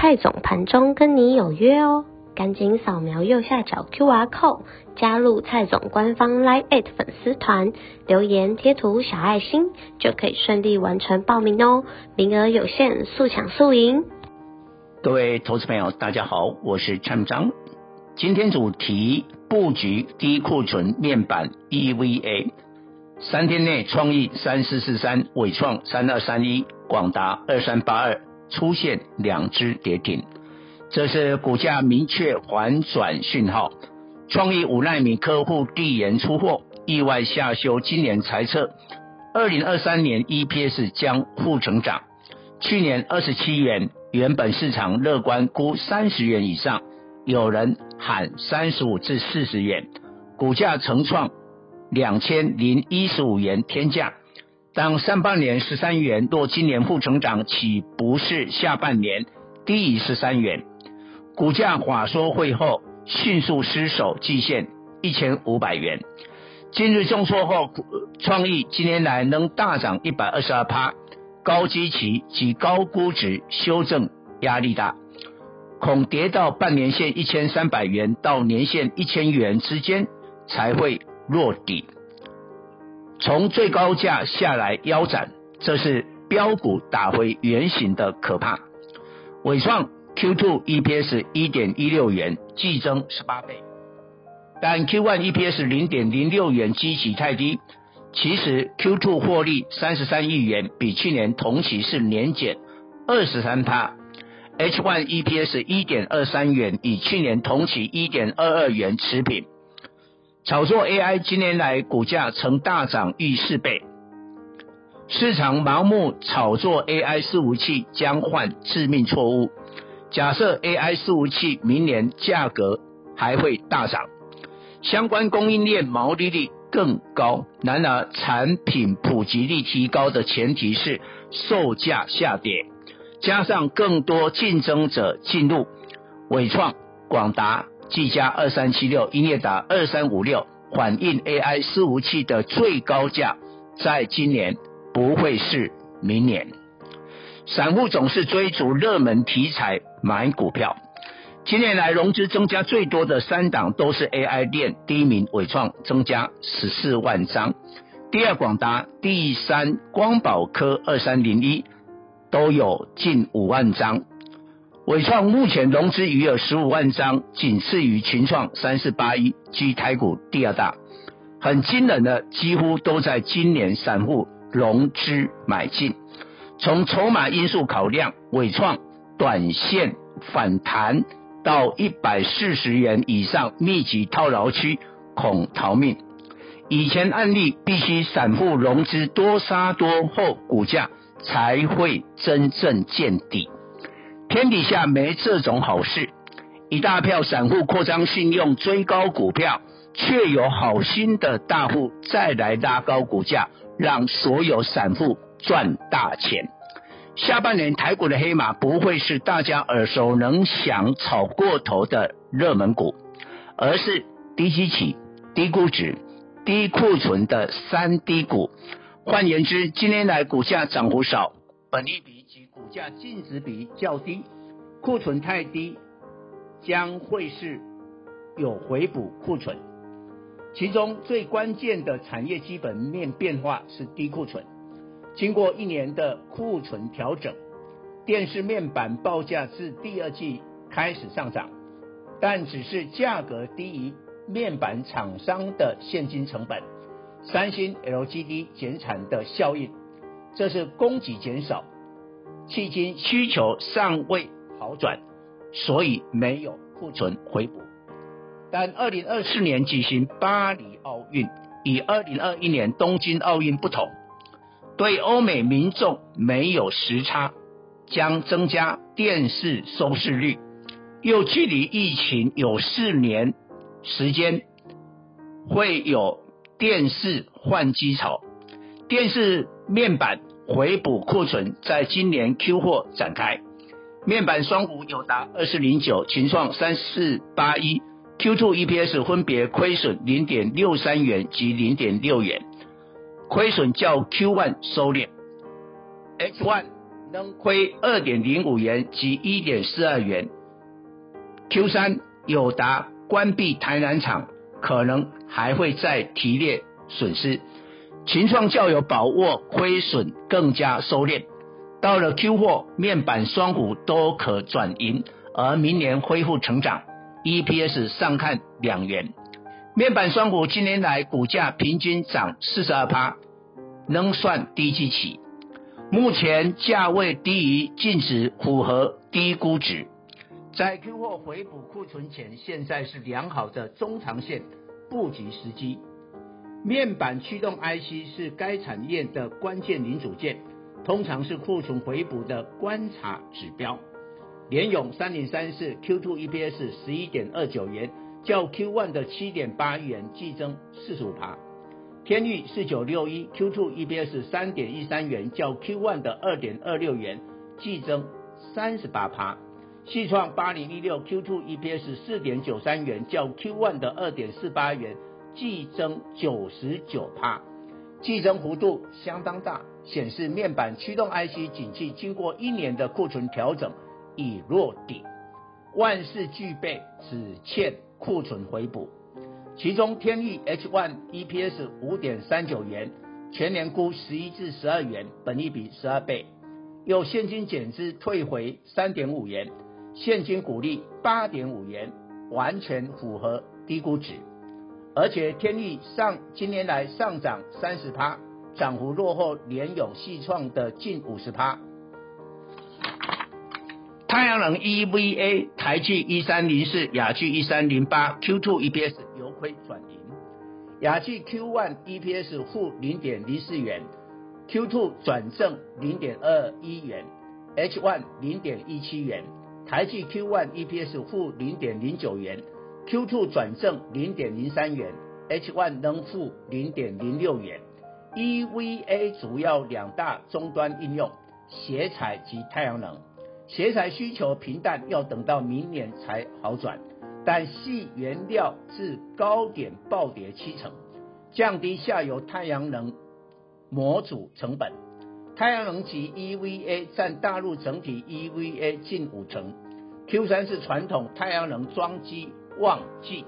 蔡总盘中跟你有约哦，赶紧扫描右下角 QR code 加入蔡总官方 Line@ 粉丝团，留言贴图小爱心就可以顺利完成报名哦，名额有限，速抢速赢。各位投资朋友，大家好，我是陈章，今天主题布局低库存面板 EVA，三天内创意三四四三，伟创三二三一，广达二三八二。出现两只跌停，这是股价明确反转讯号。创意五奈米客户递延出货，意外下修今年财测，二零二三年 EPS 将负成长。去年二十七元，原本市场乐观估三十元以上，有人喊三十五至四十元，股价曾创两千零一十五元天价。当上半年十三元，若今年负成长，岂不是下半年低于十三元？股价法说会后迅速失守季线一千五百元。今日重挫后，创意今年来能大涨一百二十二趴，高基期及高估值修正压力大，恐跌到半年线一千三百元到年线一千元之间才会落底。从最高价下来腰斩，这是标股打回原形的可怕。伟创 Q2 EPS 一点一六元，季增十八倍，但 Q1 EPS 零点零六元基期太低。其实 Q2 获利三十三亿元，比去年同期是年减二十三趴。H1 EPS 一点二三元，与去年同期一点二二元持平。炒作 AI 今年来股价曾大涨逾四倍，市场盲目炒作 AI 伺服器将犯致命错误。假设 AI 伺服器明年价格还会大涨，相关供应链毛利率更高。然而产品普及率提高的前提是售价下跌，加上更多竞争者进入，伟创、广达。技嘉二三七六，英业达二三五六，反映 AI 伺服器的最高价，在今年不会是明年。散户总是追逐热门题材买股票，今年来融资增加最多的三档都是 AI 链，第一名伟创增加十四万张，第二广达，第三光宝科二三零一都有近五万张。伟创目前融资余额十五万张，仅次于群创三四八一，居台股第二大，很惊人的，几乎都在今年散户融资买进。从筹码因素考量，伟创短线反弹到一百四十元以上密集套牢区，恐逃命。以前案例必须散户融资多杀多后，股价才会真正见底。天底下没这种好事，一大票散户扩张信用追高股票，却有好心的大户再来拉高股价，让所有散户赚大钱。下半年台股的黑马不会是大家耳熟能详炒过头的热门股，而是低基期、低估值、低库存的三低股。换言之，今年来股价涨幅少，本利比。价净值比较低，库存太低，将会是有回补库存。其中最关键的产业基本面变化是低库存。经过一年的库存调整，电视面板报价自第二季开始上涨，但只是价格低于面板厂商的现金成本。三星、LGD 减产的效应，这是供给减少。迄今需求尚未好转，所以没有库存回补。但二零二四年举行巴黎奥运，与二零二一年东京奥运不同，对欧美民众没有时差，将增加电视收视率。又距离疫情有四年时间，会有电视换机潮，电视面板回补库存，在今年 Q 货展开。面板双虎友达二四零九，群创三四八一，Q2 EPS 分别亏损零点六三元及零点六元，亏损较 Q1 收敛。H1 能亏二点零五元及一点四二元。Q3 有达关闭台南厂，可能还会再提列损失。群创较有把握亏损更加收敛。到了 Q 货，面板双股都可转盈，而明年恢复成长，EPS 上看两元。面板双股今年来股价平均涨四十二趴，仍算低基期。目前价位低于净值，符合低估值。在 Q 货回补库存前，现在是良好的中长线布局时机。面板驱动 IC 是该产业的关键零组件，通常是库存回补的观察指标。联咏三零三四 Q2 EPS 十一点二九元，较 Q1 的七点八元季增四十五趴。天钰四九六一 Q2 EPS 三点一三元，较 Q1 的二点二六元季增三十八趴。矽创八零一六 Q2 EPS 四点九三元，较 Q1 的二点四八元，季增九十九趴，季增幅度相当大，显示面板驱动 IC 景气经过一年的库存调整已落底，万事俱备，只欠库存回补。其中天钰 H1 EPS 五点三九元，全年估十一至十二元，本益比十二倍，有现金减资退回三点五元。现金股利八点五元，完全符合低估值，而且天钰上今年来上涨三十趴，涨幅落后联咏、矽创的近五十趴。太阳能 EVA 台聚一三零四，亚聚一三零八，Q2 EPS 由亏转盈，亚聚 Q1 EPS 负零点零四元，Q2 转正零点二一元，H1 零点一七元。台积 Q1 EPS 负零点零九元，Q2 转正零点零三元，H1 能负零点零六元。EVA 主要两大终端应用，鞋材及太阳能。鞋材需求平淡，要等到明年才好转。但系原料至高点暴跌七成，降低下游太阳能模组成本。太阳能及 EVA 占大陆整体 EVA 近五成，Q3 是传统太阳能装机旺季，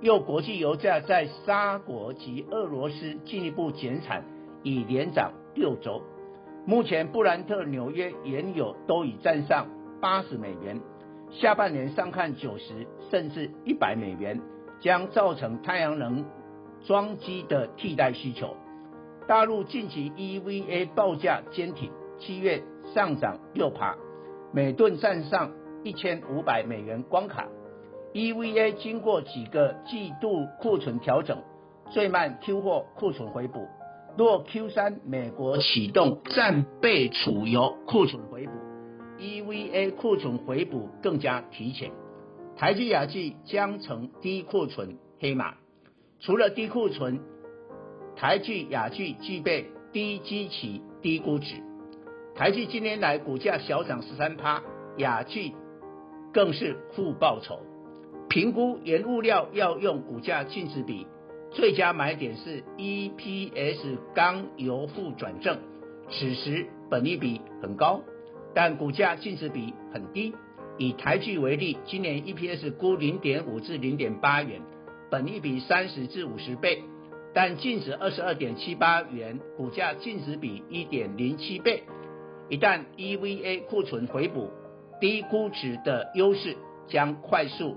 又国际油价在沙国及俄罗斯进一步减产，已连涨六周。目前布兰特、纽约原油都已站上八十美元，下半年上看九十甚至一百美元，将造成太阳能装机的替代需求。大陆近期 EVA 报价坚挺，七月上涨六趴，每吨站上一千五百美元关卡。EVA 经过几个季度库存调整，最慢 Q 货库存回补。若 Q3 美国启动战备储油库存回补，EVA 库存回补更加提前。台积亚聚将成低库存黑马，除了低库存。台积、亚聚具备低基期、低估值。台积今年来股价小涨十三趴，亚聚更是负报酬。评估原物料要用股价净值比，最佳买点是 EPS 刚由负转正，此时本益比很高，但股价净值比很低。以台剧为例，今年 EPS 估零点五至零点八元，本益比三十至五十倍。但净值二十二点七八元，股价净值比一点零七倍。一旦 EVA 库存回补，低估值的优势将快速